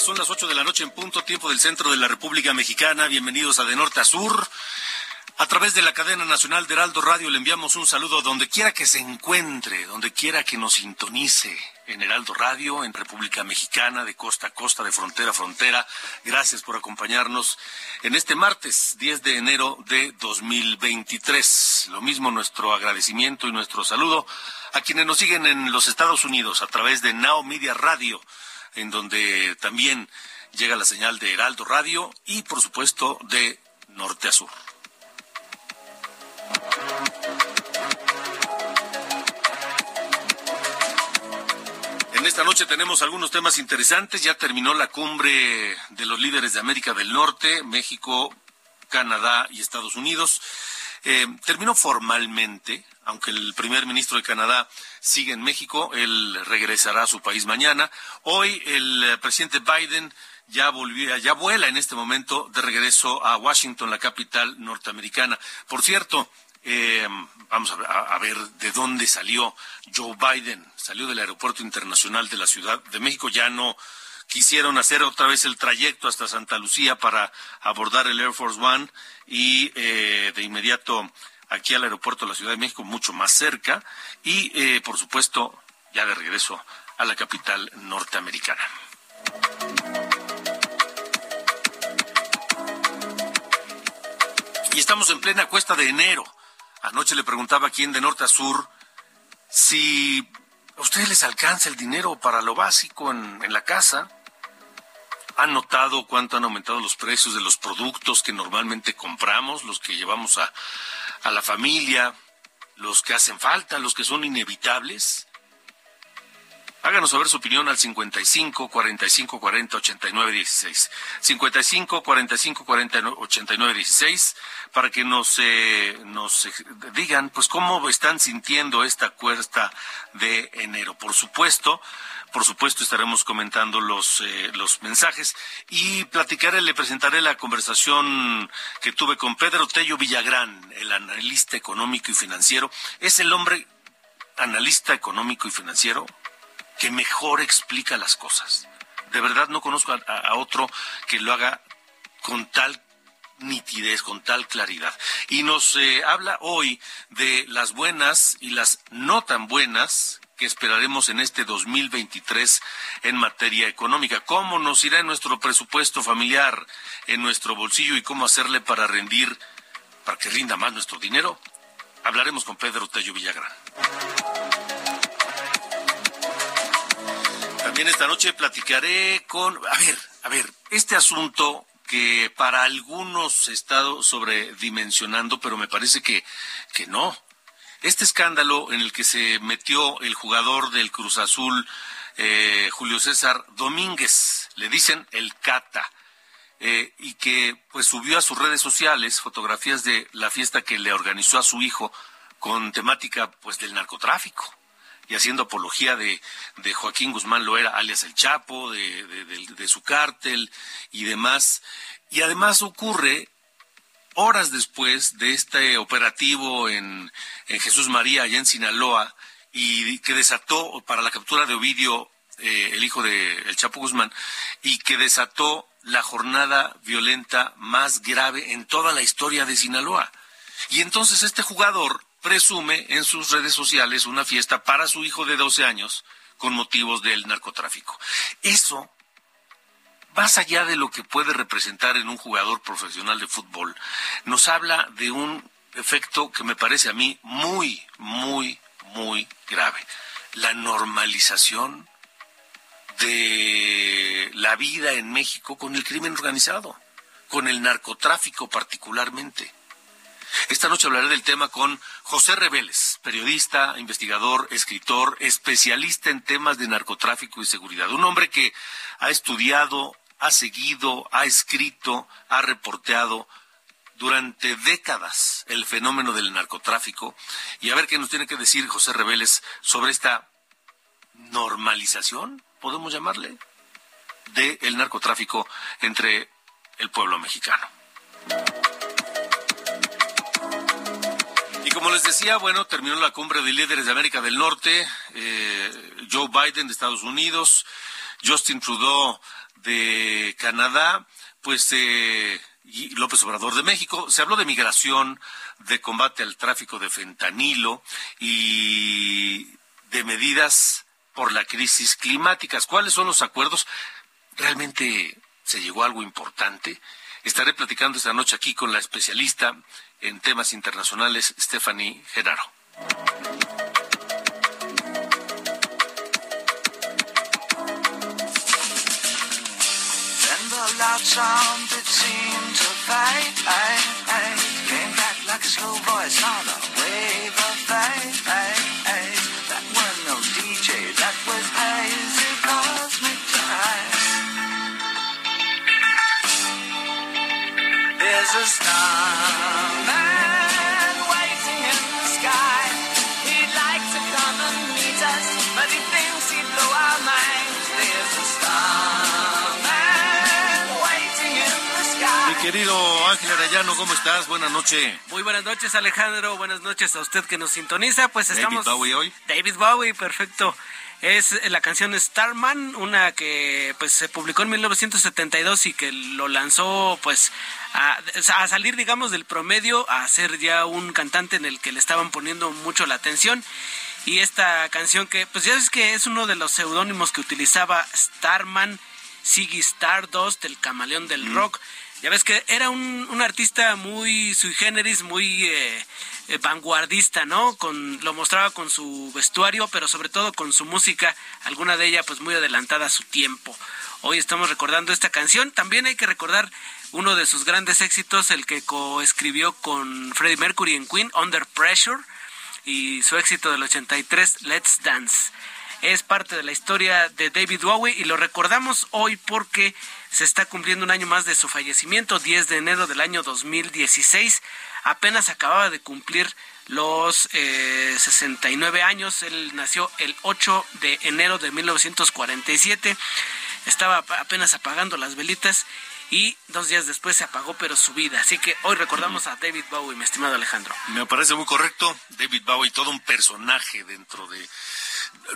Son las 8 de la noche en punto, tiempo del centro de la República Mexicana. Bienvenidos a De Norte a Sur. A través de la cadena nacional de Heraldo Radio le enviamos un saludo donde quiera que se encuentre, donde quiera que nos sintonice en Heraldo Radio, en República Mexicana, de costa a costa, de frontera a frontera. Gracias por acompañarnos en este martes 10 de enero de 2023. Lo mismo nuestro agradecimiento y nuestro saludo a quienes nos siguen en los Estados Unidos a través de Now Media Radio en donde también llega la señal de Heraldo Radio y por supuesto de norte a sur. En esta noche tenemos algunos temas interesantes. Ya terminó la cumbre de los líderes de América del Norte, México, Canadá y Estados Unidos. Eh, terminó formalmente, aunque el primer ministro de Canadá sigue en México, él regresará a su país mañana. Hoy el eh, presidente Biden ya volvió, ya vuela en este momento de regreso a Washington, la capital norteamericana. Por cierto, eh, vamos a ver de dónde salió Joe Biden. Salió del aeropuerto internacional de la Ciudad de México. Ya no quisieron hacer otra vez el trayecto hasta Santa Lucía para abordar el Air Force One y eh, de inmediato aquí al aeropuerto de la Ciudad de México, mucho más cerca, y eh, por supuesto ya de regreso a la capital norteamericana. Y estamos en plena cuesta de enero. Anoche le preguntaba a quien de norte a sur si a ustedes les alcanza el dinero para lo básico en la casa. ¿Han notado cuánto han aumentado los precios de los productos que normalmente compramos, los que llevamos a, a la familia, los que hacen falta, los que son inevitables? Háganos saber su opinión al 55 45 40 89 16. 55 45 40 89 16 para que nos, eh, nos digan pues cómo están sintiendo esta cuesta de enero. Por supuesto, por supuesto estaremos comentando los, eh, los mensajes y platicaré, le presentaré la conversación que tuve con Pedro Tello Villagrán, el analista económico y financiero. Es el hombre analista económico y financiero que mejor explica las cosas. De verdad no conozco a otro que lo haga con tal nitidez, con tal claridad. Y nos eh, habla hoy de las buenas y las no tan buenas que esperaremos en este 2023 en materia económica. ¿Cómo nos irá en nuestro presupuesto familiar, en nuestro bolsillo y cómo hacerle para rendir, para que rinda más nuestro dinero? Hablaremos con Pedro Tello Villagrán. También esta noche platicaré con, a ver, a ver, este asunto que para algunos se está sobredimensionando, pero me parece que, que no. Este escándalo en el que se metió el jugador del Cruz Azul, eh, Julio César Domínguez, le dicen el Cata, eh, y que pues subió a sus redes sociales fotografías de la fiesta que le organizó a su hijo con temática pues del narcotráfico y haciendo apología de, Joaquín Guzmán Loera, alias el Chapo, de, de, de, de su cártel y demás. Y además ocurre horas después de este operativo en, en Jesús María, allá en Sinaloa, y que desató para la captura de Ovidio, eh, el hijo de El Chapo Guzmán, y que desató la jornada violenta más grave en toda la historia de Sinaloa. Y entonces este jugador presume en sus redes sociales una fiesta para su hijo de 12 años con motivos del narcotráfico. Eso, más allá de lo que puede representar en un jugador profesional de fútbol, nos habla de un efecto que me parece a mí muy, muy, muy grave. La normalización de la vida en México con el crimen organizado, con el narcotráfico particularmente. Esta noche hablaré del tema con José Reveles, periodista, investigador, escritor, especialista en temas de narcotráfico y seguridad. Un hombre que ha estudiado, ha seguido, ha escrito, ha reporteado durante décadas el fenómeno del narcotráfico y a ver qué nos tiene que decir José Reveles sobre esta normalización, podemos llamarle, del narcotráfico entre el pueblo mexicano. Y como les decía, bueno, terminó la cumbre de líderes de América del Norte, eh, Joe Biden de Estados Unidos, Justin Trudeau de Canadá, pues eh, López Obrador de México. Se habló de migración, de combate al tráfico de fentanilo y de medidas por la crisis climáticas. ¿Cuáles son los acuerdos? ¿Realmente se llegó a algo importante? Estaré platicando esta noche aquí con la especialista en temas internacionales, Stephanie Genaro. Querido Ángel Arellano, ¿cómo estás? Buenas noches. Muy buenas noches, Alejandro. Buenas noches a usted que nos sintoniza. Pues estamos. David Bowie hoy. David Bowie, perfecto. Es la canción Starman, una que pues se publicó en 1972 y que lo lanzó pues a, a, salir digamos del promedio a ser ya un cantante en el que le estaban poniendo mucho la atención y esta canción que pues ya es que es uno de los seudónimos que utilizaba Starman, Ziggy Stardust, el camaleón del mm. rock. Ya ves que era un, un artista muy sui generis, muy eh, eh, vanguardista, ¿no? Con, lo mostraba con su vestuario, pero sobre todo con su música, alguna de ella pues muy adelantada a su tiempo. Hoy estamos recordando esta canción. También hay que recordar uno de sus grandes éxitos, el que coescribió con Freddie Mercury en Queen, Under Pressure, y su éxito del 83, Let's Dance. Es parte de la historia de David Bowie y lo recordamos hoy porque se está cumpliendo un año más de su fallecimiento, 10 de enero del año 2016. Apenas acababa de cumplir los eh, 69 años. Él nació el 8 de enero de 1947. Estaba apenas apagando las velitas y dos días después se apagó, pero su vida. Así que hoy recordamos a David Bowie, mi estimado Alejandro. Me parece muy correcto. David Bowie, todo un personaje dentro de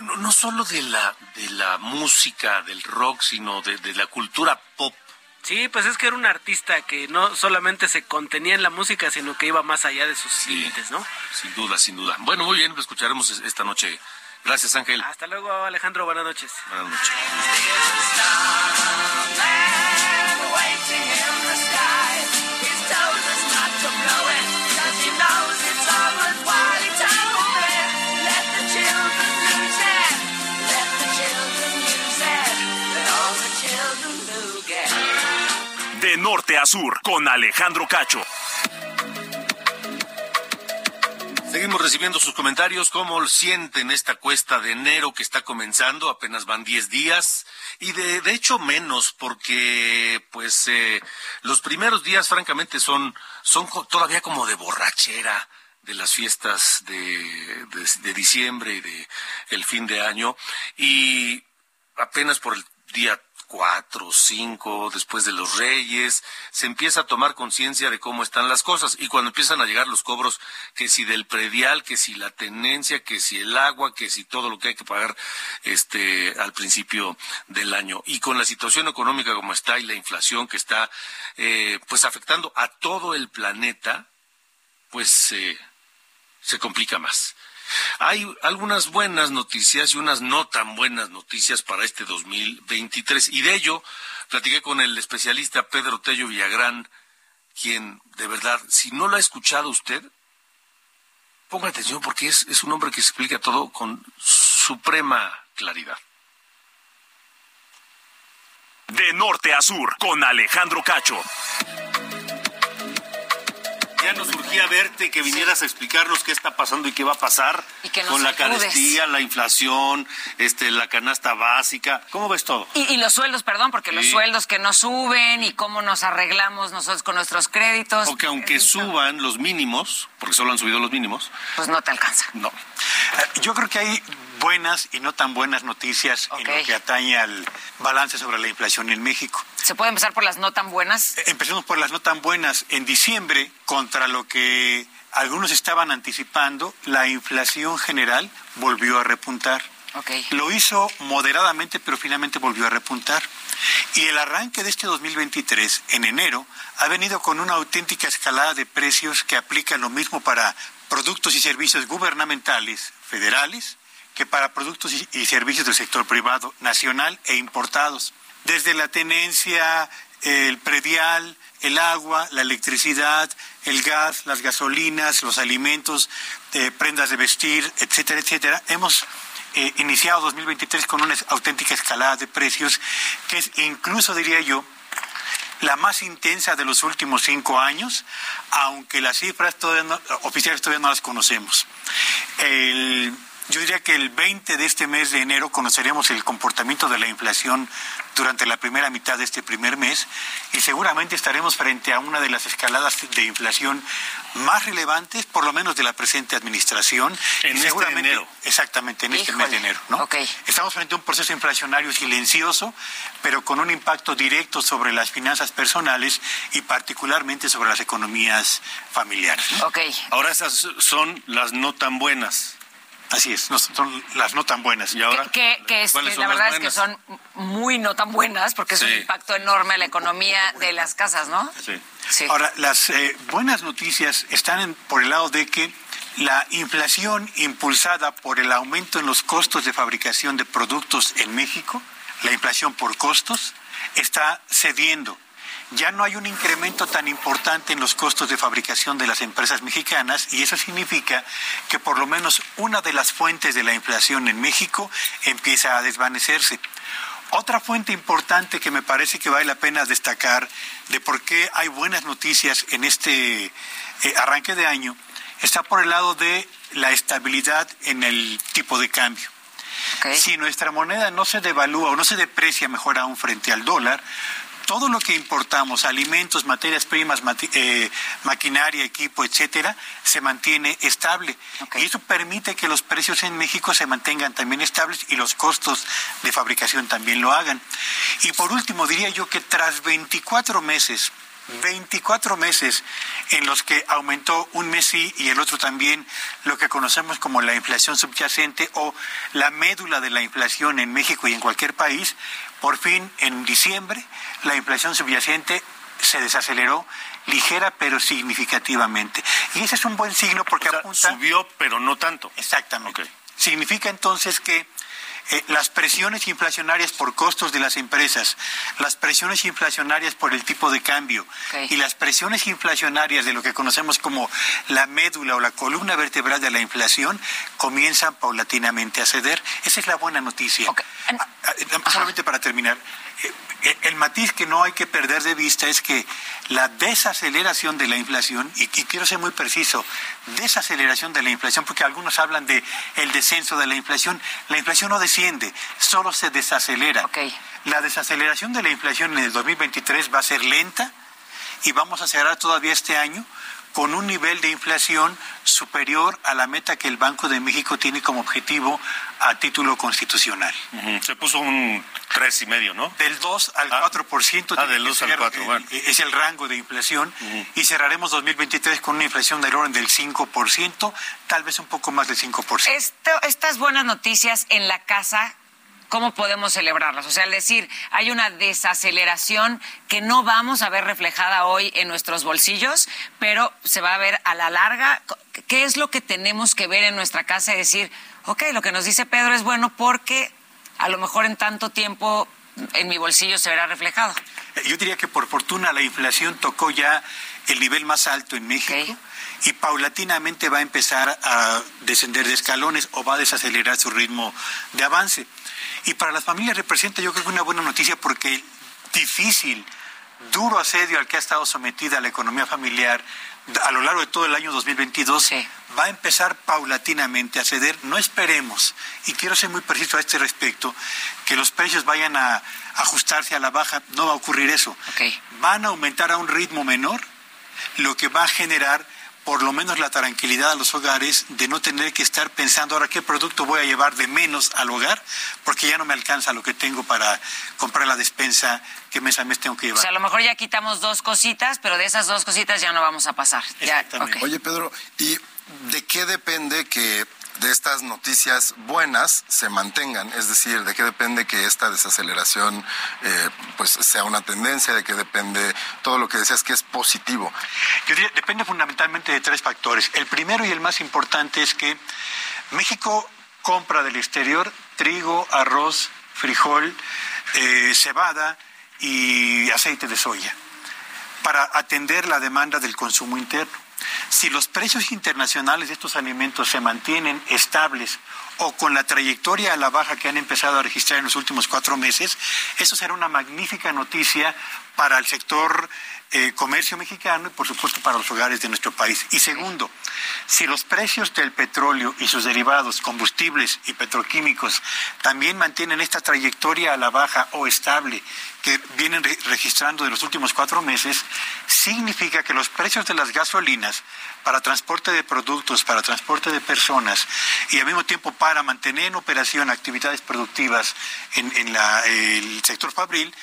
no, solo de la de la música, del rock, sino de la cultura pop. Sí, pues es que era un artista que no solamente se contenía en la música, sino que iba más allá de sus sí, límites, ¿no? Sin duda, sin duda. Bueno, muy bien, lo escucharemos esta noche. Gracias, Ángel. Hasta luego, Alejandro. Buenas noches. Buenas noches. Norte a sur, con Alejandro Cacho. Seguimos recibiendo sus comentarios, cómo sienten esta cuesta de enero que está comenzando, apenas van 10 días, y de, de hecho menos, porque pues eh, los primeros días francamente son, son todavía como de borrachera de las fiestas de, de, de diciembre y de el fin de año, y apenas por el día cuatro, cinco, después de los reyes, se empieza a tomar conciencia de cómo están las cosas. Y cuando empiezan a llegar los cobros, que si del predial, que si la tenencia, que si el agua, que si todo lo que hay que pagar este al principio del año. Y con la situación económica como está y la inflación que está eh, pues afectando a todo el planeta, pues eh, se complica más. Hay algunas buenas noticias y unas no tan buenas noticias para este 2023 y de ello platiqué con el especialista Pedro Tello Villagrán, quien de verdad, si no lo ha escuchado usted, ponga atención porque es, es un hombre que explica todo con suprema claridad. De norte a sur, con Alejandro Cacho nos surgía verte que vinieras a explicarnos qué está pasando y qué va a pasar con la carestía, la inflación, este, la canasta básica. ¿Cómo ves todo? Y, los sueldos, perdón, porque los sueldos que no suben y cómo nos arreglamos nosotros con nuestros créditos. Porque aunque suban los mínimos, porque solo han subido los mínimos. Pues no te alcanza. No. Eh, yo creo que hay buenas y no tan buenas noticias en lo que atañe al balance sobre la inflación en México. ¿Se puede empezar por las no tan buenas? Eh, empecemos por las no tan buenas. En diciembre, contra lo que algunos estaban anticipando, la inflación general volvió a repuntar. Lo hizo moderadamente, pero finalmente volvió a repuntar. Y el arranque de este 2023, en enero, ha venido con una auténtica escalada de precios que aplica lo mismo para productos y servicios gubernamentales federales que para productos y servicios del sector privado, nacional e importados. Desde la tenencia, el predial, el agua, la electricidad, el gas, las gasolinas, los alimentos, eh, prendas de vestir, etcétera, etcétera. Hemos eh, iniciado 2023 con una auténtica escalada de precios que es incluso, diría yo, la más intensa de los últimos cinco años, aunque las cifras todavía oficiales todavía no las conocemos. El yo diría que el 20 de este mes de enero conoceremos el comportamiento de la inflación durante la primera mitad de este primer mes y seguramente estaremos frente a una de las escaladas de inflación más relevantes, por lo menos de la presente administración. En este enero. Exactamente, en este mes de enero. ¿no? Estamos frente a un proceso inflacionario silencioso, pero con un impacto directo sobre las finanzas personales y particularmente sobre las economías familiares. Ahora esas son las no tan buenas. Así es, son las no tan buenas. ¿Y ahora? Que, la verdad es que son muy no tan buenas porque es un impacto enorme a la economía de las casas, ¿no? Sí. Ahora, las eh, buenas noticias están por el lado de que la inflación impulsada por el aumento en los costos de fabricación de productos en México, la inflación por costos, está cediendo ya no hay un incremento tan importante en los costos de fabricación de las empresas mexicanas y eso significa que por lo menos una de las fuentes de la inflación en México empieza a desvanecerse. Otra fuente importante que me parece que vale la pena destacar de por qué hay buenas noticias en este eh, arranque de año está por el lado de la estabilidad en el tipo de cambio. Si nuestra moneda no se devalúa o no se deprecia mejor aún frente al dólar, todo lo que importamos, alimentos, materias primas, eh, maquinaria, equipo, etcétera, se mantiene estable. Y eso permite que los precios en México se mantengan también estables y los costos de fabricación también lo hagan. Y por último, diría yo que tras 24 meses 24 meses en los que aumentó un mes sí y el otro también lo que conocemos como la inflación subyacente o la médula de la inflación en México y en cualquier país, por fin, en diciembre, la inflación subyacente se desaceleró ligera pero significativamente. Y ese es un buen signo porque apunta... Subió pero no tanto. Exactamente. Significa entonces que eh, las presiones inflacionarias por costos de las empresas, las presiones inflacionarias por el tipo de cambio y las presiones inflacionarias de lo que conocemos como la médula o la columna vertebral de la inflación comienzan paulatinamente a ceder. Esa es la buena noticia. Ah, ah, solamente para terminar, el matiz que no hay que perder de vista es que la desaceleración de la inflación, y, quiero ser muy preciso, desaceleración de la inflación, porque algunos hablan de el descenso de la inflación, la inflación no desciende, solo se desacelera. La desaceleración de la inflación en el 2023 va a ser lenta y vamos a cerrar todavía este año con un nivel de inflación superior a la meta que el Banco de México tiene como objetivo a título constitucional. Se puso un tres y medio, ¿no? Del 2 al 4%. Ah, ah del 2 al 4, bueno. Es el rango de inflación y cerraremos 2023 con una inflación del orden del 5%, tal vez un poco más del 5%. Esto, estas buenas noticias en la casa ¿cómo podemos celebrarlas? O sea, al decir, hay una desaceleración que no vamos a ver reflejada hoy en nuestros bolsillos, pero se va a ver a la larga. ¿Qué es lo que tenemos que ver en nuestra casa y decir, ok, lo que nos dice Pedro es bueno porque a lo mejor en tanto tiempo en mi bolsillo se verá reflejado? Yo diría que por fortuna la inflación tocó ya el nivel más alto en México. y paulatinamente va a empezar a descender de escalones o va a desacelerar su ritmo de avance. Y para las familias representa yo creo que una buena noticia porque el difícil, duro asedio al que ha estado sometida la economía familiar a lo largo de todo el año 2022 va a empezar paulatinamente a ceder. No esperemos, y quiero ser muy preciso a este respecto, que los precios vayan a ajustarse a la baja. No va a ocurrir eso. Van a aumentar a un ritmo menor, lo que va a generar por lo menos la tranquilidad a los hogares de no tener que estar pensando ahora qué producto voy a llevar de menos al hogar, porque ya no me alcanza lo que tengo para comprar la despensa que mes a mes tengo que llevar. O sea, a lo mejor ya quitamos dos cositas, pero de esas dos cositas ya no vamos a pasar. Oye, Pedro, ¿y de qué depende que de estas noticias buenas se mantengan, es decir, de qué depende que esta desaceleración eh, pues sea una tendencia, de qué depende todo lo que decías que es positivo. Yo diría, depende fundamentalmente de tres factores. El primero y el más importante es que México compra del exterior trigo, arroz, frijol, eh, cebada y aceite de soya para atender la demanda del consumo interno. Si los precios internacionales de estos alimentos se mantienen estables o con la trayectoria a la baja que han empezado a registrar en los últimos cuatro meses, eso será una magnífica noticia para el sector eh, comercio mexicano y por supuesto para los hogares de nuestro país. Y segundo, si los precios del petróleo y sus derivados, combustibles y petroquímicos también mantienen esta trayectoria a la baja o estable que vienen registrando de los últimos cuatro meses, significa que los precios de las gasolinas para transporte de productos, para transporte de personas y al mismo tiempo para mantener en operación actividades productivas en, el sector fabril,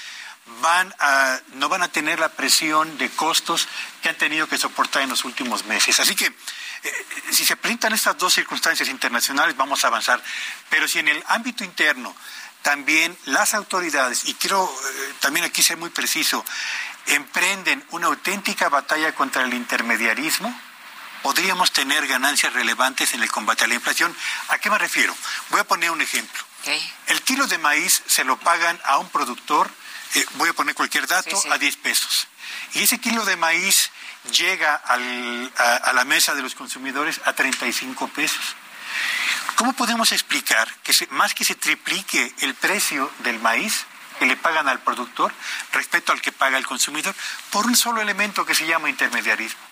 van a, no van a tener la presión de costos que han tenido que soportar en los últimos meses. Así que eh, si se presentan estas dos circunstancias internacionales, vamos a avanzar. Pero si en el ámbito interno también las autoridades, y quiero eh, también aquí ser muy preciso, emprenden una auténtica batalla contra el intermediarismo, podríamos tener ganancias relevantes en el combate a la inflación. ¿A qué me refiero? Voy a poner un ejemplo. El kilo de maíz se lo pagan a un productor, eh, voy a poner cualquier dato, a 10 pesos. Y ese kilo de maíz llega a, la mesa de los consumidores a 35 pesos. ¿Cómo podemos explicar que más que se triplique el precio del maíz que le pagan al productor respecto al que paga el consumidor por un solo elemento que se llama intermediarismo?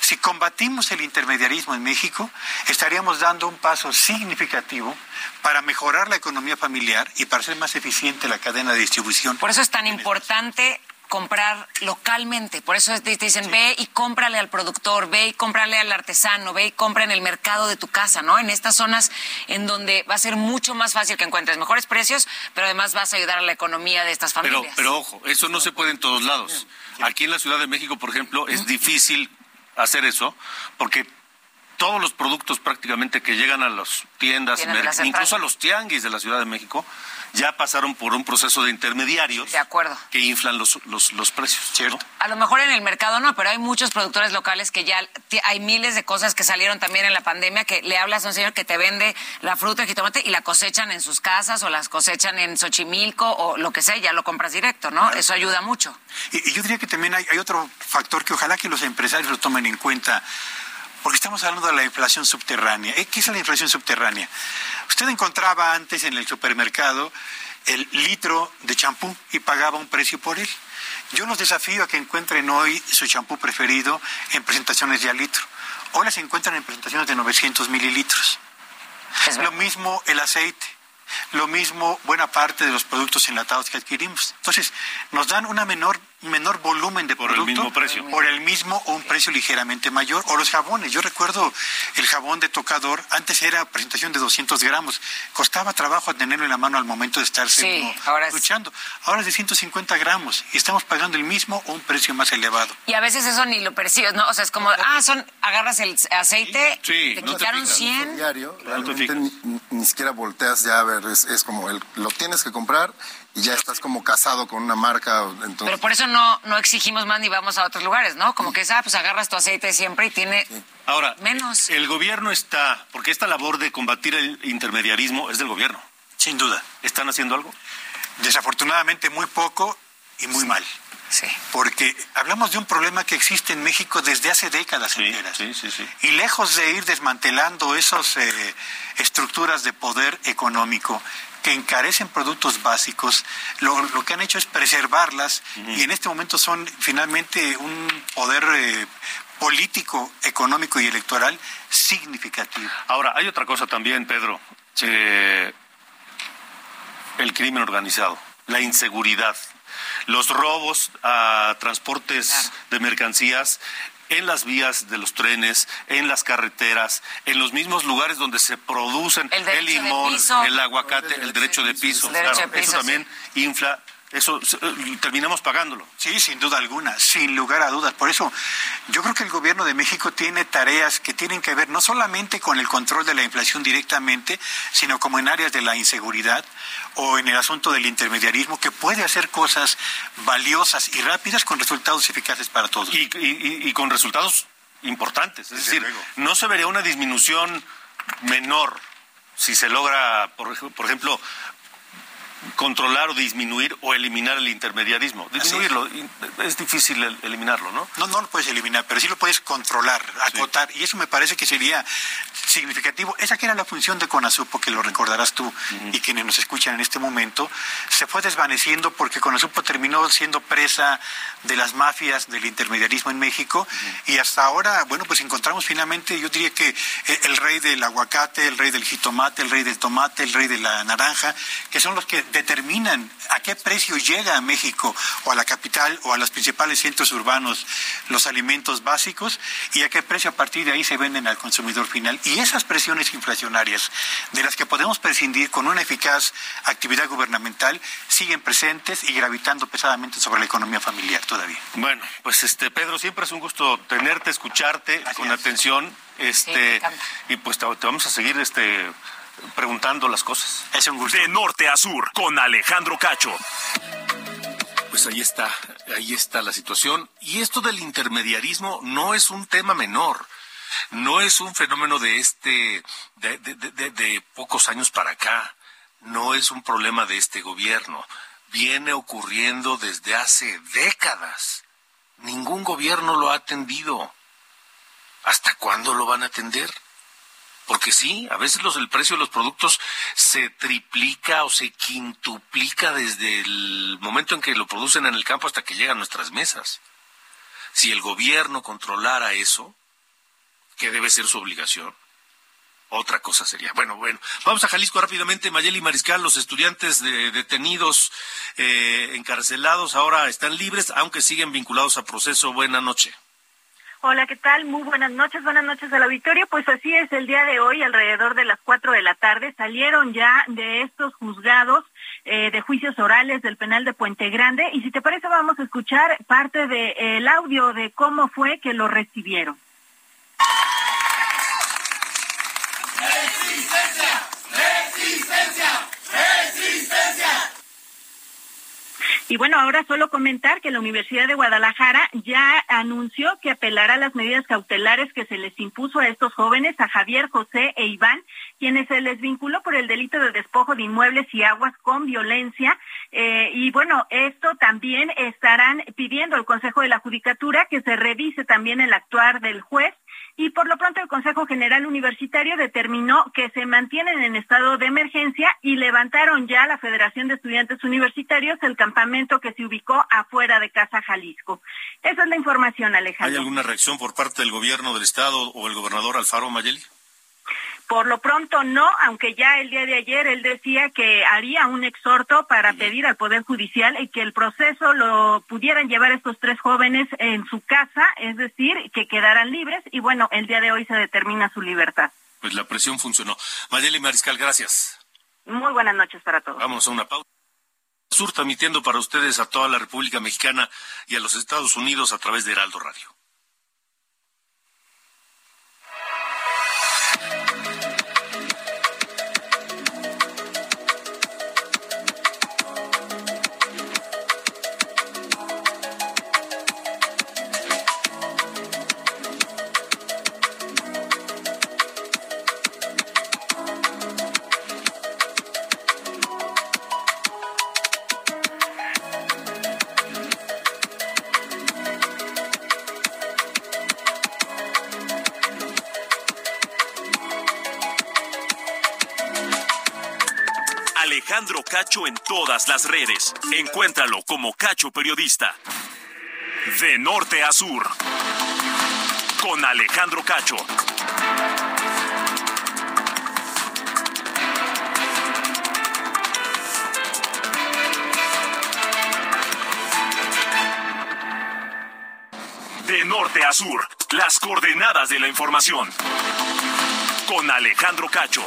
Si combatimos el intermediarismo en México, estaríamos dando un paso significativo para mejorar la economía familiar y para hacer más eficiente la cadena de distribución. Por eso es tan importante comprar localmente. Por eso te dicen, ve y cómprale al productor, ve y cómprale al artesano, ve y compra en el mercado de tu casa, ¿no? En estas zonas en donde va a ser mucho más fácil que encuentres mejores precios, pero además vas a ayudar a la economía de estas familias. Pero, pero ojo, eso no se puede en todos lados. Aquí en la Ciudad de México, por ejemplo, es difícil hacer eso porque todos los productos prácticamente que llegan a las tiendas, incluso a los tianguis de la Ciudad de México, ya pasaron por un proceso de intermediarios de acuerdo. que inflan los, los, precios. ¿cierto? A lo mejor en el mercado no, pero hay muchos productores locales que ya hay miles de cosas que salieron también en la pandemia que le hablas a un señor que te vende la fruta, el jitomate y la cosechan en sus casas o las cosechan en Xochimilco o lo que sea, ya lo compras directo, ¿no? Eso ayuda mucho. Y, yo diría que también hay, hay otro factor que ojalá que los empresarios lo tomen en cuenta porque estamos hablando de la inflación subterránea. ¿Eh? ¿Qué es la inflación subterránea? Usted encontraba antes en el supermercado el litro de champú y pagaba un precio por él. Yo los desafío a que encuentren hoy su champú preferido en presentaciones de al litro. Hoy las encuentran en presentaciones de 900 mililitros. Lo mismo el aceite. Lo mismo buena parte de los productos enlatados que adquirimos. Entonces, nos dan una menor menor volumen de por el mismo precio por el mismo o un precio ligeramente mayor o los jabones yo recuerdo el jabón de tocador antes era presentación de 200 gramos. Costaba trabajo tenerlo en la mano al momento de estarse Sí, ahora es- luchando. Ahora es de 150 gramos y estamos pagando el mismo o un precio más elevado. Y a veces eso ni lo percibes, ¿no? O sea, es como, ah, son, agarras el aceite, Sí, te no te quitaron fijas. 100. diario, te realmente fijas. ni, ni siquiera volteas ya a ver, es, es como el, lo tienes que comprar y ya estás como casado con una marca. Entonces, Pero por eso no, no exigimos más ni vamos a otros lugares, ¿no? Como que, ah, pues agarras tu aceite siempre y tiene Ahora, menos. el gobierno está, porque esta labor de combatir el intermediarismo es del gobierno. Sin duda. ¿Están haciendo algo? Desafortunadamente muy poco y muy mal. Sí. Porque hablamos de un problema que existe en México desde hace décadas Sí, enteras. sí, sí, sí. Y lejos de ir desmantelando esas eh, estructuras de poder económico que encarecen productos básicos, lo, lo que han hecho es preservarlas y en este momento son finalmente un poder eh, político, económico y electoral significativo. Ahora, hay otra cosa también, Pedro. Eh, el crimen organizado, la inseguridad, los robos a transportes Claro. de mercancías en las vías de los trenes, en las carreteras, en los mismos lugares donde se producen El limón, el aguacate, el derecho de piso. El derecho claro, de piso, eso también infla, eso eh, terminamos pagándolo. Sí, sin duda alguna, sin lugar a dudas. Por eso yo creo que el gobierno de México tiene tareas que tienen que ver no solamente con el control de la inflación directamente, sino como en áreas de la inseguridad o en el asunto del intermediarismo, que puede hacer cosas valiosas y rápidas con resultados eficaces para todos. y, y- y con resultados importantes. Es Desde decir, luego. no se vería una disminución menor si se logra, por, por ejemplo, controlar o disminuir o eliminar el intermediarismo. Disminuirlo, es difícil el- eliminarlo, ¿no? No, no lo puedes eliminar, pero sí lo puedes controlar, acotar, y eso me parece que sería significativo. Esa que era la función de CONASUPO, que lo recordarás tú y quienes nos escuchan en este momento, se fue desvaneciendo porque CONASUPO terminó siendo presa de las mafias del intermediarismo en México y hasta ahora, bueno, pues encontramos finalmente, yo diría que el, el rey del aguacate, el rey del jitomate, el rey del tomate, el rey de la naranja, que son los que determinan a qué precio llega a México o a la capital o a los principales centros urbanos los alimentos básicos y a qué precio a partir de ahí se venden al consumidor final. Y esas presiones inflacionarias de las que podemos prescindir con una eficaz actividad gubernamental siguen presentes y gravitando pesadamente sobre la economía familiar todavía. Bueno, pues este Pedro, siempre es un gusto tenerte, escucharte Gracias. con atención, este y pues te, te vamos a seguir este preguntando las cosas. Es un gusto. De norte a sur, con Alejandro Cacho. Pues ahí está, ahí está la situación. Y esto del intermediarismo no es un tema menor. No es un fenómeno de este, de, de- de- de- de pocos años para acá. No es un problema de este gobierno. Viene ocurriendo desde hace décadas. Ningún gobierno lo ha atendido. ¿Hasta cuándo lo van a atender? Porque sí, a veces los, el precio de los productos se triplica o se quintuplica desde el momento en que lo producen en el campo hasta que llegan a nuestras mesas. Si el gobierno controlara eso, que debe ser su obligación, otra cosa sería. Bueno, bueno, vamos a Jalisco rápidamente. Mayeli Mariscal, los estudiantes de- detenidos, eh, encarcelados, ahora están libres, aunque siguen vinculados a proceso. Buena noche. Hola, ¿qué tal? Muy buenas noches, buenas noches al auditorio. Pues así es, el día de hoy, alrededor de las cuatro de la tarde, salieron ya de estos juzgados eh, de juicios orales del penal de Puente Grande. Y si te parece, vamos a escuchar parte del audio de cómo fue que lo recibieron. Y bueno, ahora solo comentar que la Universidad de Guadalajara ya anunció que apelará las medidas cautelares que se les impuso a estos jóvenes, a Javier, José e Iván, quienes se les vinculó por el delito de despojo de inmuebles y aguas con violencia. Eh, y bueno, esto también estarán pidiendo al Consejo de la Judicatura que se revise también el actuar del juez y por lo pronto el Consejo General Universitario determinó que se mantienen en estado de emergencia y levantaron ya la Federación de Estudiantes Universitarios el campamento que se ubicó afuera de Casa Jalisco. Esa es la información, ¿Hay Alejandro. alguna reacción por parte del gobierno del estado o el gobernador Alfaro Mayeli? Por lo pronto no, aunque ya el día de ayer él decía que haría un exhorto para pedir al Poder Judicial y que el proceso lo pudieran llevar estos tres jóvenes en su casa, es decir, que quedaran libres y bueno, el día de hoy se determina su libertad. Pues la presión funcionó. Mayeli Mariscal, gracias. Muy buenas noches para todos. Vamos a una pausa. Sur transmitiendo para ustedes a toda la República Mexicana y a los Estados Unidos a través de Heraldo Radio. Alejandro Cacho en todas las redes. Encuéntralo como Cacho Periodista. De norte a sur. Con Alejandro Cacho. De norte a sur. Las coordenadas de la información. Con Alejandro Cacho.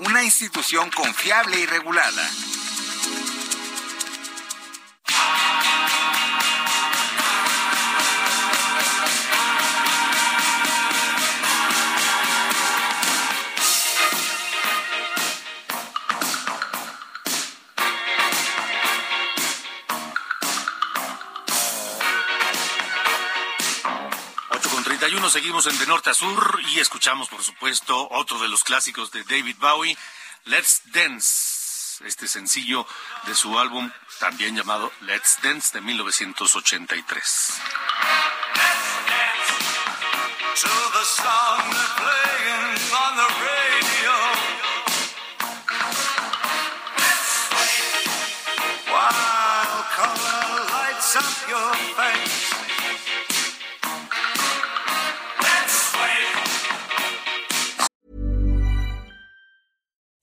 una institución confiable y regulada. En De Norte a Sur y escuchamos, por supuesto, otro de los clásicos de David Bowie, Let's Dance, este sencillo de su álbum también llamado Let's Dance de 1983. To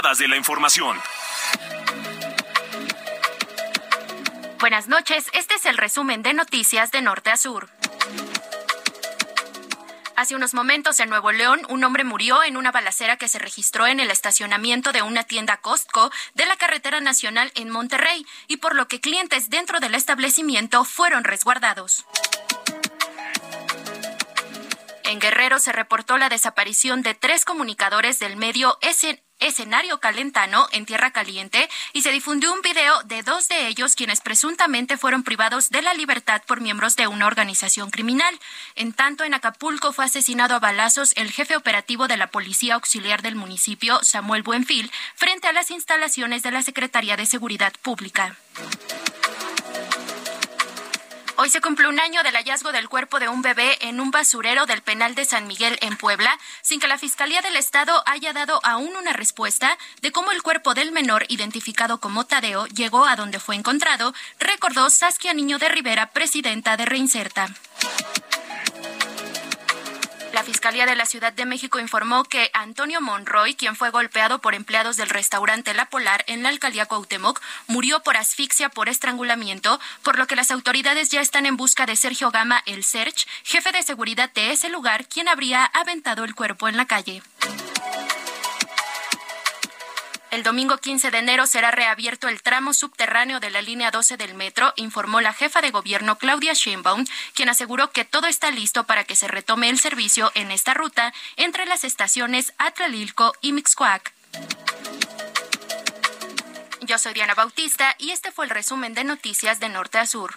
de la información. Buenas noches, este es el resumen de noticias de norte a sur. Hace unos momentos en Nuevo León, un hombre murió en una balacera que se registró en el estacionamiento de una tienda Costco de la carretera nacional en Monterrey y por lo que clientes dentro del establecimiento fueron resguardados. En Guerrero se reportó la desaparición de tres comunicadores del medio escenario calentano en Tierra Caliente y se difundió un video de dos de ellos quienes presuntamente fueron privados de la libertad por miembros de una organización criminal. En tanto, en Acapulco fue asesinado a balazos el jefe operativo de la Policía Auxiliar del municipio, Samuel Buenfil, frente a las instalaciones de la Secretaría de Seguridad Pública. Hoy se cumple un año del hallazgo del cuerpo de un bebé en un basurero del penal de San Miguel en Puebla, sin que la Fiscalía del Estado haya dado aún una respuesta de cómo el cuerpo del menor identificado como Tadeo llegó a donde fue encontrado, recordó Saskia Niño de Rivera, presidenta de Reinserta. La Fiscalía de la Ciudad de México informó que Antonio Monroy, quien fue golpeado por empleados del restaurante La Polar en la alcaldía Cuauhtémoc, murió por asfixia por estrangulamiento, por lo que las autoridades ya están en busca de Sergio Gama El Serch, jefe de seguridad de ese lugar, quien habría aventado el cuerpo en la calle. El domingo 15 de enero será reabierto el tramo subterráneo de la línea 12 del metro, informó la jefa de gobierno Claudia Sheinbaum, quien aseguró que todo está listo para que se retome el servicio en esta ruta entre las estaciones Atlalilco y Mixcoac. Yo soy Diana Bautista y este fue el resumen de noticias de norte a sur.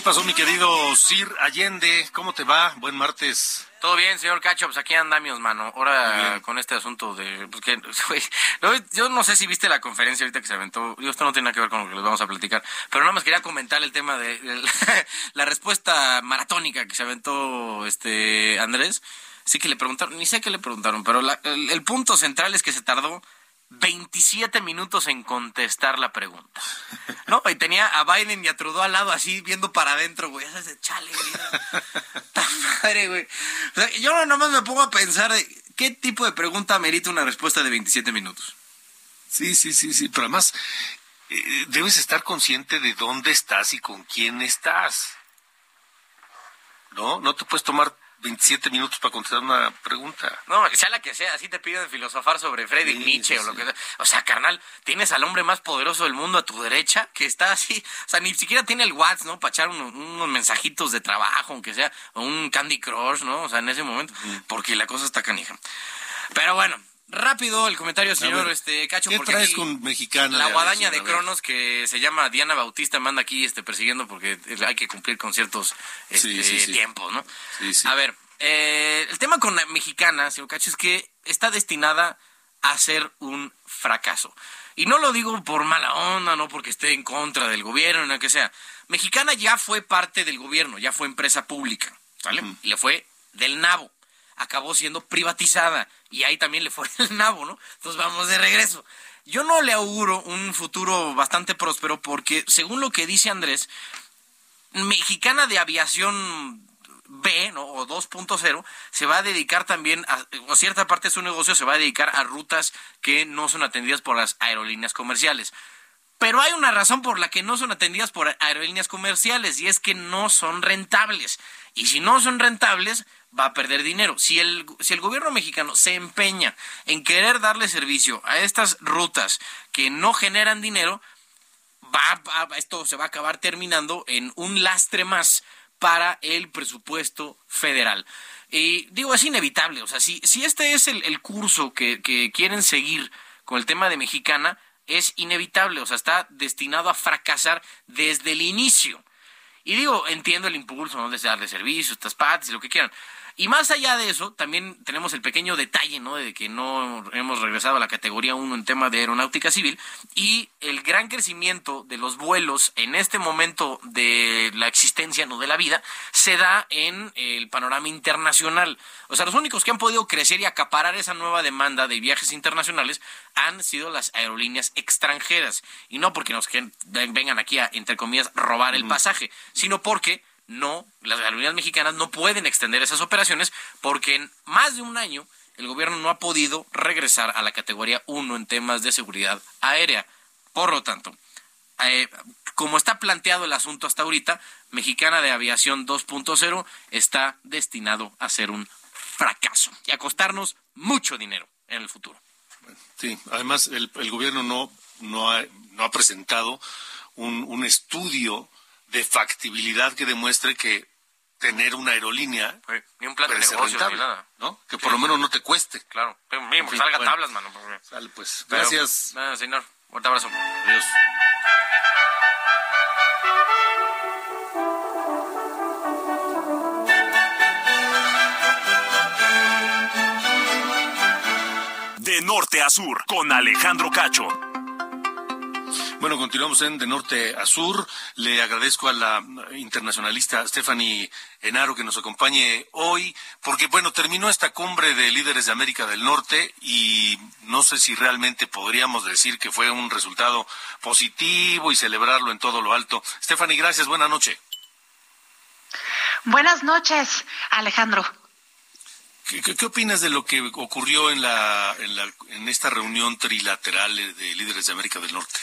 ¿Qué pasó, mi querido Sir Allende? ¿Cómo te va? Buen martes. Todo bien, señor Cacho, pues aquí andamios, mano. Ahora con este asunto de... Pues que, yo no sé si viste la conferencia ahorita que se aventó. Digo, esto no tiene nada que ver con lo que les vamos a platicar. Pero nada más quería comentar el tema de, de la, la respuesta maratónica que se aventó este Andrés. Sí que le preguntaron, ni sé qué le preguntaron, pero la- el, el punto central es que se tardó 27 minutos en contestar la pregunta. ¿No? Y tenía a Biden y a Trudeau al lado así viendo para adentro, güey. Ya sabes, chale, güey. Güey. O sea, yo nomás me pongo a pensar de qué tipo de pregunta merita una respuesta de 27 minutos. Sí, sí, sí, sí, pero además eh, debes estar consciente de dónde estás y con quién estás. ¿No? No te puedes tomar 27 minutos para contestar una pregunta. No, sea la que sea, así te piden filosofar sobre Friedrich Sí, Nietzsche sí, o lo que sea. O sea, carnal, tienes al hombre más poderoso del mundo a tu derecha que está así. O sea, ni siquiera tiene el WhatsApp, ¿no? Para echar unos, unos mensajitos de trabajo, aunque sea, o un Candy Crush, ¿no? O sea, en ese momento, porque la cosa está canija. Pero bueno, rápido el comentario, señor ver, este Cacho. ¿Qué porque traes con mexicana? La guadaña de. Cronos que se llama Diana Bautista manda aquí este persiguiendo porque hay que cumplir con ciertos este, Sí, sí, sí. tiempos, ¿no? Sí, sí. A ver, eh, el tema con la mexicana, señor Cacho, es que está destinada a ser un fracaso. Y no lo digo por mala onda, no porque esté en contra del gobierno, no que sea. Mexicana ya fue parte del gobierno, ya fue empresa pública, ¿sale? Y le fue del nabo. Acabó siendo privatizada y ahí también le fue el nabo, ¿no? Entonces vamos de regreso. Yo no le auguro un futuro bastante próspero porque, según lo que dice Andrés, Mexicana de Aviación B, ¿no? O 2.0, se va a dedicar también, a, o cierta parte de su negocio se va a dedicar a rutas que no son atendidas por las aerolíneas comerciales. Pero hay una razón por la que no son atendidas por aerolíneas comerciales y es que no son rentables. Y si no son rentables, va a perder dinero. Si el, si el gobierno mexicano se empeña en querer darle servicio a estas rutas que no generan dinero, va, esto se va a acabar terminando en un lastre más para el presupuesto federal. Y digo, es inevitable, o sea, si, si este es el, el curso que, que quieren seguir con el tema de Mexicana, es inevitable, o sea, está destinado a fracasar desde el inicio. Y digo, entiendo el impulso, ¿no? De darle servicio, estas patas y lo que quieran. Y más allá de eso, también tenemos el pequeño detalle, ¿no? De que no hemos regresado a la categoría 1 en tema de aeronáutica civil y el gran crecimiento de los vuelos en este momento de la existencia, no de la vida, se da en el panorama internacional. O sea, los únicos que han podido crecer y acaparar esa nueva demanda de viajes internacionales han sido las aerolíneas extranjeras. Y no porque nos vengan aquí a, entre comillas, robar el pasaje, sino porque no, las aerolíneas mexicanas no pueden extender esas operaciones porque en más de un año el gobierno no ha podido regresar a la categoría 1 en temas de seguridad aérea. Por lo tanto, eh, como está planteado el asunto hasta ahorita, Mexicana de Aviación 2.0 está destinado a ser un fracaso y a costarnos mucho dinero en el futuro. Sí, además el, gobierno no, no, ha, presentado un estudio de factibilidad que demuestre que tener una aerolínea ni un plan de negocio rentable, ni nada. ¿no? Que sí, por lo menos no te cueste. Claro, pero mismo, en fin, salga bueno, tablas, mano. Sale pues. Pero, Gracias. Señor, un abrazo. Adiós. De norte a sur, con Alejandro Cacho. Bueno, continuamos en De Norte a Sur. Le agradezco a la internacionalista Stephanie Enaro que nos acompañe hoy, porque bueno, terminó esta cumbre de líderes de América del Norte y no sé si realmente podríamos decir que fue un resultado positivo y celebrarlo en todo lo alto. Stephanie, gracias, buena noche. Buenas noches, Alejandro. ¿Qué, qué, qué opinas de lo que ocurrió en, la, en, la, en esta reunión trilateral de líderes de América del Norte?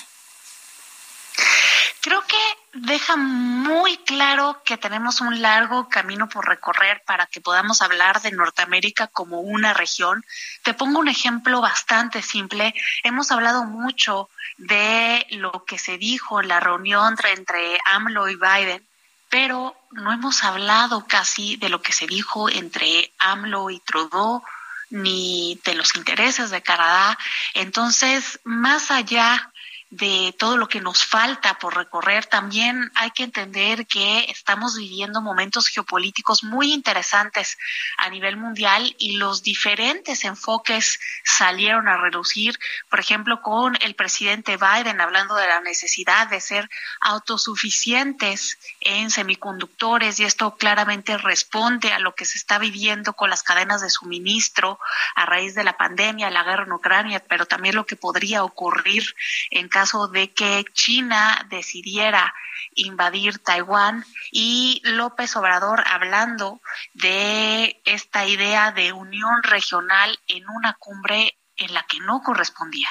Creo que deja muy claro que tenemos un largo camino por recorrer para que podamos hablar de Norteamérica como una región. Te pongo un ejemplo bastante simple. Hemos hablado mucho de lo que se dijo en la reunión entre, entre AMLO y Biden, pero no hemos hablado casi de lo que se dijo entre AMLO y Trudeau ni de los intereses de Canadá. Entonces, más allá de todo lo que nos falta por recorrer, también hay que entender que estamos viviendo momentos geopolíticos muy interesantes a nivel mundial y los diferentes enfoques salieron a reducir, por ejemplo, con el presidente Biden hablando de la necesidad de ser autosuficientes en semiconductores y esto claramente responde a lo que se está viviendo con las cadenas de suministro a raíz de la pandemia, la guerra en Ucrania, pero también lo que podría ocurrir en caso de que China decidiera invadir Taiwán y López Obrador hablando de esta idea de unión regional en una cumbre en la que no correspondía.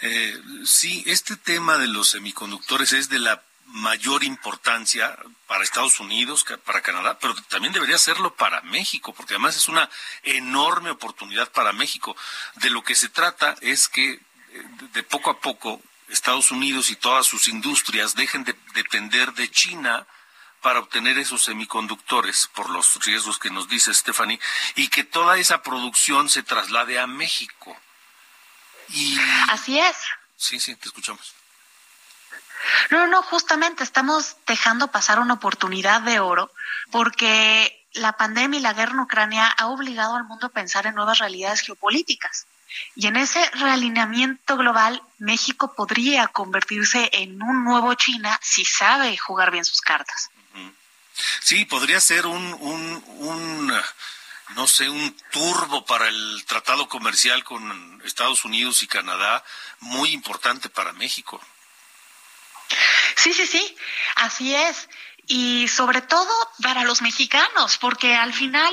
Eh, sí, este tema de los semiconductores es de la mayor importancia para Estados Unidos, para Canadá, pero también debería serlo para México, porque además es una enorme oportunidad para México. De lo que se trata es que de poco a poco Estados Unidos y todas sus industrias dejen de depender de China para obtener esos semiconductores por los riesgos que nos dice Stephanie y que toda esa producción se traslade a México. Y... Así es. Sí, sí, te escuchamos. No, no, justamente estamos dejando pasar una oportunidad de oro porque la pandemia y la guerra en Ucrania ha obligado al mundo a pensar en nuevas realidades geopolíticas. Y en ese realineamiento global, México podría convertirse en un nuevo China si sabe jugar bien sus cartas. Sí, podría ser un, un, un no sé, un turbo para el tratado comercial con Estados Unidos y Canadá, muy importante para México. Sí, sí, sí, así es. Y sobre todo para los mexicanos, porque al final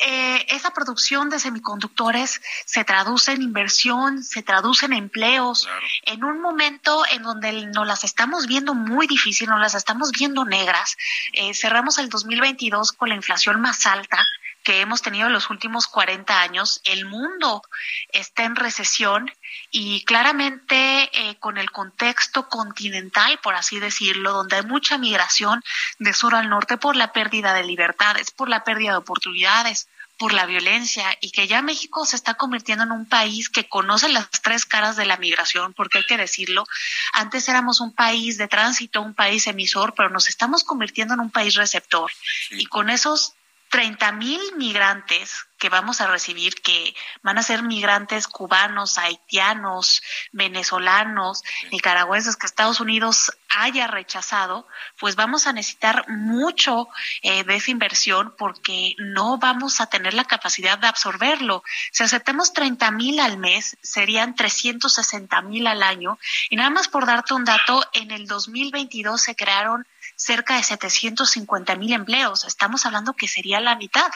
eh, esa producción de semiconductores se traduce en inversión, se traduce en empleos, en un momento en donde nos las estamos viendo muy difícil, nos las estamos viendo negras. Eh, cerramos el 2022 con la inflación más alta que hemos tenido en los últimos 40 años. El mundo está en recesión y claramente eh, con el contexto continental, por así decirlo, donde hay mucha migración de sur al norte por la pérdida de libertades, por la pérdida de oportunidades, por la violencia y que ya México se está convirtiendo en un país que conoce las tres caras de la migración, porque hay que decirlo, antes éramos un país de tránsito, un país emisor, pero nos estamos convirtiendo en un país receptor. Y con esos 30 mil migrantes que vamos a recibir, que van a ser migrantes cubanos, haitianos, venezolanos, nicaragüenses que Estados Unidos haya rechazado, pues vamos a necesitar mucho eh, de esa inversión porque no vamos a tener la capacidad de absorberlo. Si aceptamos 30 mil al mes, serían 360 mil al año. Y nada más por darte un dato, en el 2022 se crearon cerca de 750 mil empleos. Estamos hablando que sería la mitad.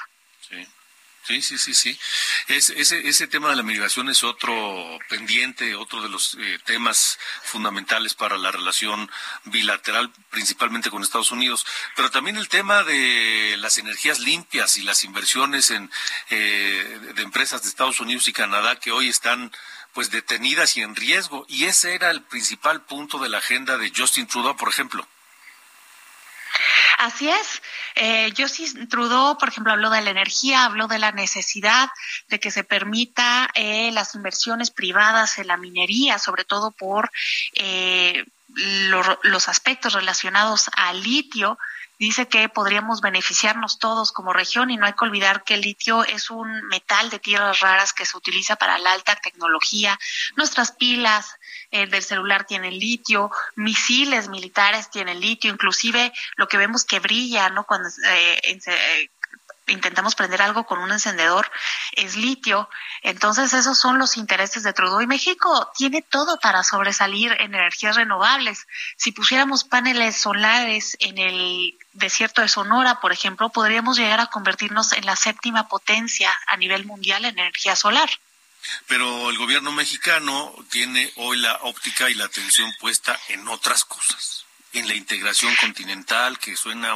Sí. Sí, sí, sí, Es, ese, ese tema de la migración es otro pendiente, otro de los eh, temas fundamentales para la relación bilateral, principalmente con Estados Unidos. Pero también el tema de las energías limpias y las inversiones en eh, de empresas de Estados Unidos y Canadá que hoy están pues detenidas y en riesgo. Y ese era el principal punto de la agenda de Justin Trudeau, por ejemplo. Así es. Eh, Justin Trudeau, por ejemplo, habló de la energía, habló de la necesidad de que se permita eh, las inversiones privadas en la minería, sobre todo por eh, lo- los aspectos relacionados al litio, dice que podríamos beneficiarnos todos como región y no hay que olvidar que el litio es un metal de tierras raras que se utiliza para la alta tecnología. Nuestras pilas eh, del celular tienen litio, misiles militares tienen litio, inclusive lo que vemos que brilla, ¿no? Cuando eh, eh, intentamos prender algo con un encendedor es litio. Entonces esos son los intereses de Trudeau. Y México tiene todo para sobresalir en energías renovables. Si pusiéramos paneles solares en el desierto de Sonora, por ejemplo, podríamos llegar a convertirnos en la séptima potencia a nivel mundial en energía solar. Pero el gobierno mexicano tiene hoy la óptica y la atención puesta en otras cosas, en la integración continental, que suena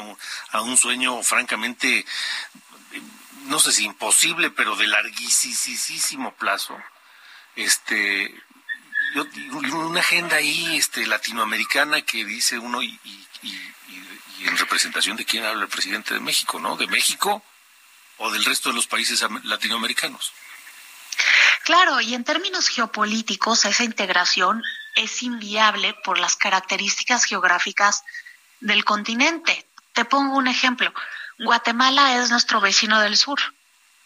a un- sueño francamente, no sé si imposible, pero de larguísimo plazo. Este, yo- una agenda ahí este, latinoamericana que dice uno, y, en representación de quién habla el presidente de México, ¿no? ¿De México o del resto de los países am- latinoamericanos? Claro, y en términos geopolíticos, esa integración es inviable por las características geográficas del continente. Te pongo un ejemplo. Guatemala es nuestro vecino del sur.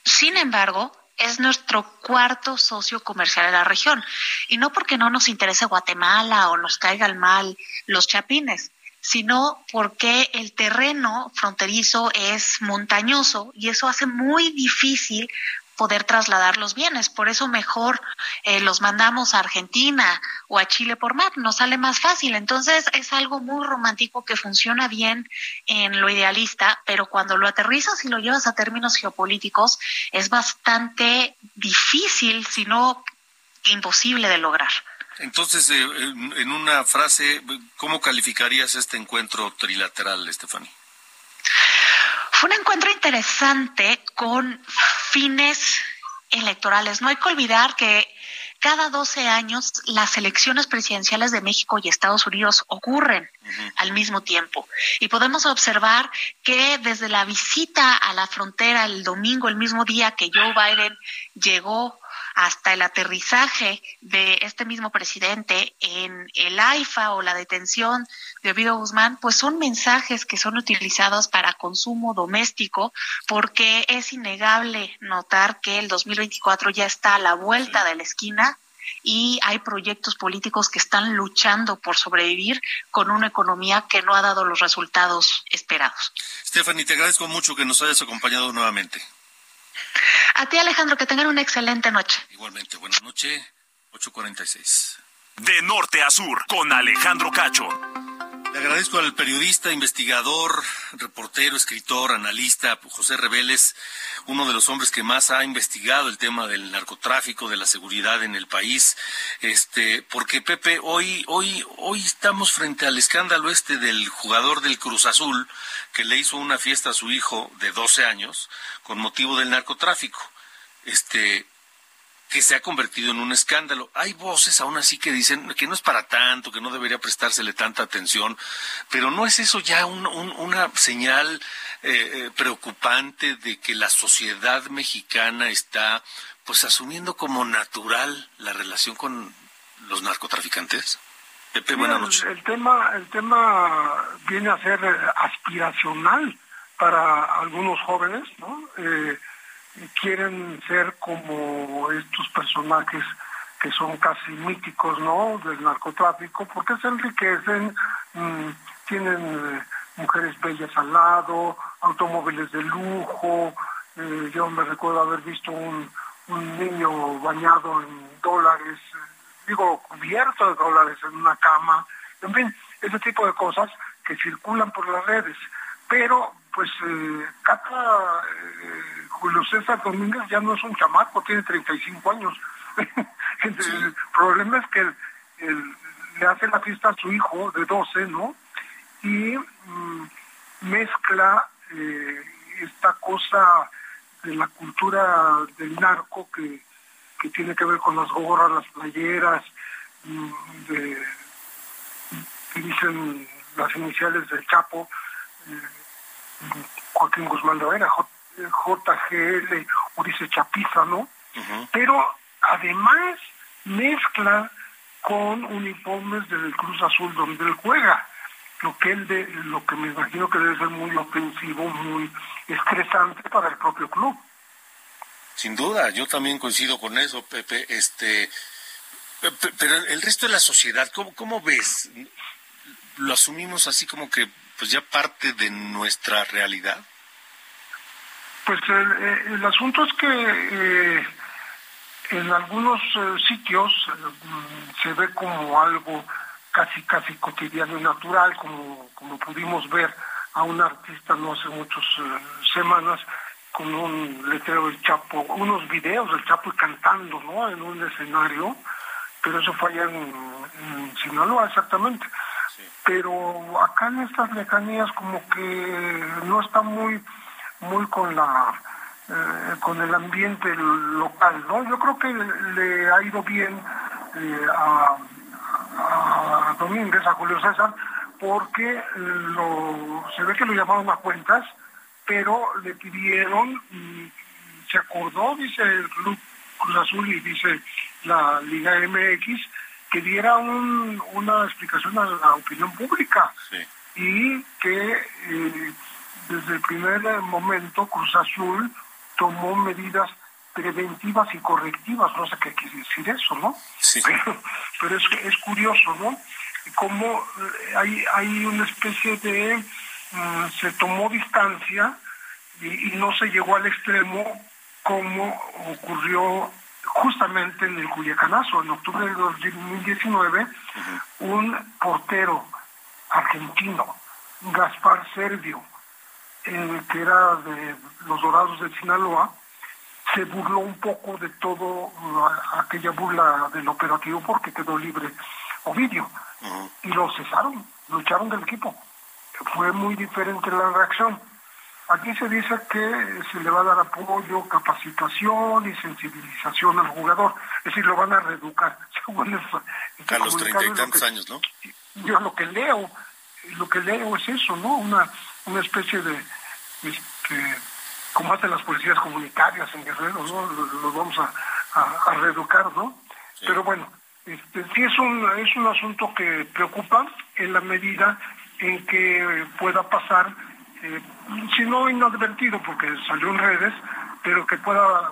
Sin embargo, es nuestro cuarto socio comercial en la región. Y no porque no nos interese Guatemala o nos caigan mal los chapines, sino porque el terreno fronterizo es montañoso y eso hace muy difícil poder trasladar los bienes. Por eso mejor eh, los mandamos a Argentina o a Chile por mar, nos sale más fácil. Entonces es algo muy romántico que funciona bien en lo idealista, pero cuando lo aterrizas y lo llevas a términos geopolíticos es bastante difícil, si no imposible de lograr. Entonces, eh, en, una frase, ¿cómo calificarías este encuentro trilateral, Estefany? Fue un encuentro interesante con fines electorales. No hay que olvidar que cada 12 años las elecciones presidenciales de México y Estados Unidos ocurren al mismo tiempo. Y podemos observar que desde la visita a la frontera el domingo, el mismo día que Joe Biden llegó hasta el aterrizaje de este mismo presidente en el AIFA o la detención de Ovidio Guzmán, pues son mensajes que son utilizados para consumo doméstico, porque es innegable notar que el 2024 ya está a la vuelta de la esquina y hay proyectos políticos que están luchando por sobrevivir con una economía que no ha dado los resultados esperados. Stephanie, te agradezco mucho que nos hayas acompañado nuevamente. A ti, Alejandro, que tengan una excelente noche. Igualmente, buenas noches, 8.46. De norte a sur, con Alejandro Cacho. Agradezco al periodista, investigador, reportero, escritor, analista José Reveles, uno de los hombres que más ha investigado el tema del narcotráfico, de la seguridad en el país. Este, porque Pepe, hoy, hoy, hoy estamos frente al escándalo este del jugador del Cruz Azul que le hizo una fiesta a su hijo de 12 años con motivo del narcotráfico. Este, que se ha convertido en un escándalo. Hay voces aún así que dicen que no es para tanto, que no debería prestársele tanta atención, pero ¿no es eso ya un- un- una señal eh, eh, preocupante de que la sociedad mexicana está pues asumiendo como natural la relación con los narcotraficantes? Pepe, buenas noches. el, el tema, el tema viene a ser eh, aspiracional para algunos jóvenes, ¿no? Eh, quieren ser como estos personajes que son casi míticos, ¿no? Del narcotráfico, porque se enriquecen, mm, tienen eh, mujeres bellas al lado, automóviles de lujo. eh, yo me recuerdo haber visto un, niño bañado en dólares, digo, cubierto de dólares en una cama, en fin, ese tipo de cosas que circulan por las redes. Pero, pues, eh, Cata, eh, Julio César Domínguez ya no es un chamaco, tiene 35 años. El problema es que le hace la fiesta a su hijo de 12, ¿no? Y mm, mezcla eh, esta cosa de la cultura del narco que, que tiene que ver con las gorras, las playeras, mm, de, que dicen las iniciales del Chapo, eh, Joaquín Guzmán Loera, J- JGL, Ulises Chapiza, ¿no? Pero además mezcla con uniformes del Cruz Azul donde él juega, lo que él de, lo que me imagino que debe ser muy ofensivo, muy estresante para el propio club. Sin duda, yo también coincido con eso, Pepe. Este, pe- pero el resto de la sociedad, ¿cómo, cómo ves? ¿Lo asumimos así como que pues ya parte de nuestra realidad? Pues el, eh, el asunto es que eh, en algunos eh, sitios eh, mm, se ve como algo casi casi cotidiano y natural, como, como pudimos ver a un artista no hace muchas semanas con un letrero del Chapo, unos videos del Chapo cantando ¿no? en un escenario, pero eso fue allá en, en Sinaloa exactamente. Pero acá en estas lejanías como que no está muy muy con la eh, con el ambiente local, ¿no? Yo creo que le ha ido bien eh, a, a Domínguez, a Julio César, porque lo, se ve que lo llamaron a cuentas, pero le pidieron, y se acordó, dice el Club Cruz Azul y dice la Liga MX, que diera un- una explicación a la opinión pública y que eh, desde el primer momento Cruz Azul tomó medidas preventivas y correctivas, no sé qué quiere decir eso, ¿no? Pero, pero es, es curioso, ¿no? Cómo eh, hay, hay una especie de, mm, se tomó distancia y, y no se llegó al extremo como ocurrió justamente en el Culiacanazo, en octubre de 2019, un portero argentino, Gaspar Servio, eh, que era de los Dorados de Sinaloa, se burló un poco de todo aquella burla del operativo porque quedó libre Ovidio y lo cesaron, lo echaron del equipo. Fue muy diferente la reacción. Aquí se dice que se le va a dar apoyo, capacitación y sensibilización al jugador, es decir, lo van a reeducar. Según eso, A los treinta y tantos años, ¿no? yo lo que leo, lo que leo es eso, ¿no? Una, una especie de, este, como hacen las policías comunitarias en Guerrero, ¿no? Los, los vamos a, a, a reeducar, ¿no? Pero bueno, este, sí es un, es un asunto que preocupa en la medida en que pueda pasar, eh, si no inadvertido, porque salió en redes, pero que pueda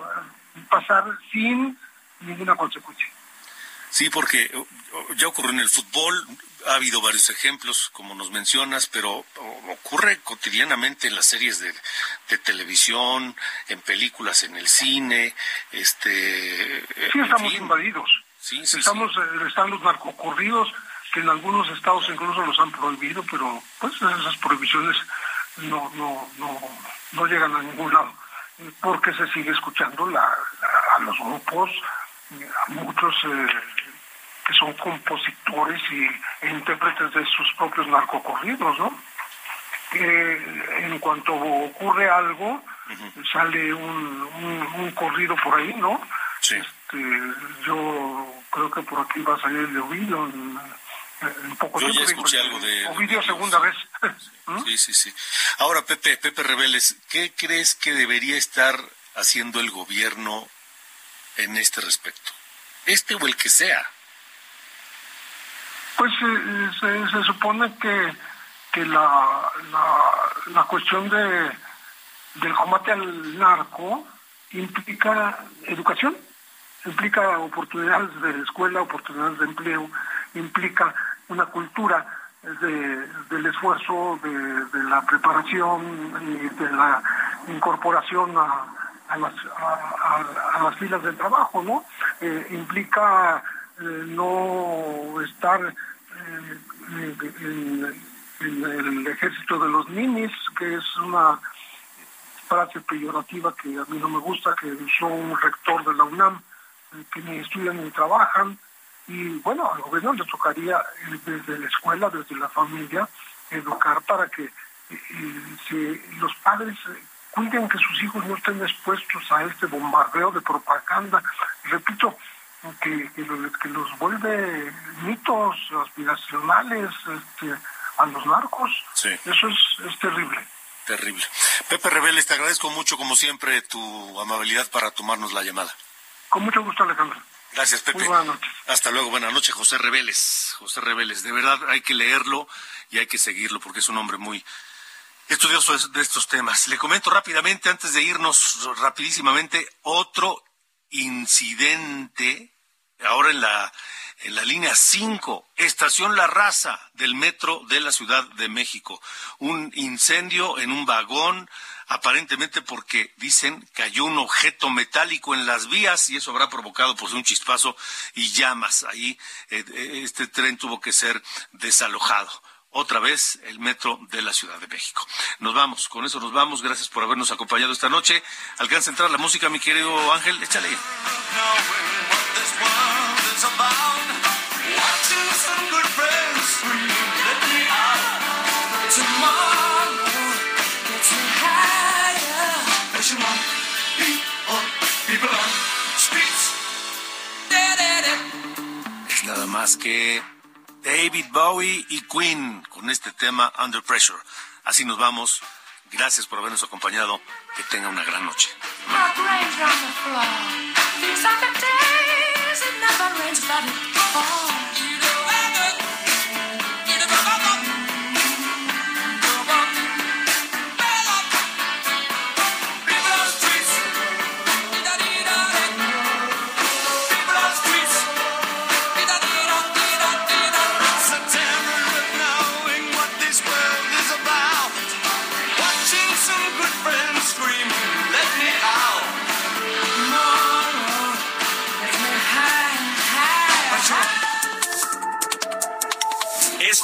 pasar sin ninguna consecuencia. Sí, porque ya ocurrió en el fútbol, ha habido varios ejemplos, como nos mencionas, pero ocurre cotidianamente en las series de, de televisión, en películas, en el cine, este... Sí estamos fin. invadidos. Sí, sí, estamos, eh, están los narcocorridos, que en algunos estados incluso los han prohibido, pero pues esas prohibiciones no, no, no, no llegan a ningún lado, porque se sigue escuchando la, la- a los grupos, a muchos eh, que son compositores y, e intérpretes de sus propios narcocorridos, ¿no? Eh, en cuanto ocurre algo, sale un, un, un corrido por ahí, ¿no? Este, yo creo que por aquí va a salir el de Ovidio en, en poco Yo ya escuché digo, algo de- Ovidio segunda vez. Sí, sí, sí. Ahora, Pepe, Pepe Reveles, ¿qué crees que debería estar haciendo el gobierno en este respecto? Este o el que sea. Pues se, supone que, que la, la, cuestión de, del combate al narco implica educación, implica oportunidades de escuela, oportunidades de empleo, implica una cultura de- del esfuerzo, de, la preparación y de la incorporación a, las, a, las filas de trabajo, ¿no? Eh, implica no estar eh, en, el ejército de los ninis, que es una frase peyorativa que a mí no me gusta, que usó un rector de la UNAM, eh, que ni estudian ni trabajan, y bueno, al gobierno le tocaría eh, desde la escuela, desde la familia, educar para que eh, eh, se- los padres eh, cuiden que sus hijos no estén expuestos a este bombardeo de propaganda. Repito, que, que, lo- que los vuelve mitos aspiracionales este, a los narcos. Eso es, es terrible. Terrible. Pepe Reveles, te agradezco mucho, como siempre, tu amabilidad para tomarnos la llamada. Con mucho gusto, Alejandro. Gracias, Pepe. Muy buenas noches. Hasta luego, buenas noches, José Reveles. José Reveles, de verdad hay que leerlo y hay que seguirlo porque es un hombre muy estudioso de estos temas. Le comento rápidamente, antes de irnos rapidísimamente, otro incidente ahora en la en la línea 5, estación La Raza del metro de la Ciudad de México. Un incendio en un vagón, aparentemente porque dicen cayó un objeto metálico en las vías y eso habrá provocado pues un chispazo y llamas. Ahí eh, eh, este tren tuvo que ser desalojado otra vez el metro de la Ciudad de México. Nos vamos, con eso nos vamos. Gracias por habernos acompañado esta noche. Alcanza entrar la música, mi querido Ángel, échale. Es nada más que David Bowie y Queen con este tema Under Pressure. Así nos vamos. Gracias por habernos acompañado. Que tenga una gran noche. it never rains, but it oh, falls.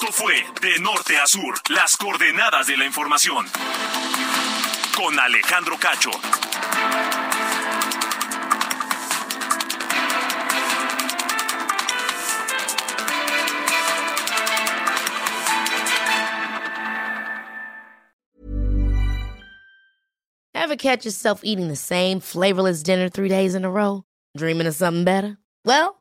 Esto fue De Norte a Sur, las coordenadas de la información. Con Alejandro Cacho. Ever catch yourself eating the same flavorless dinner three days in a row? Dreaming of something better? Well,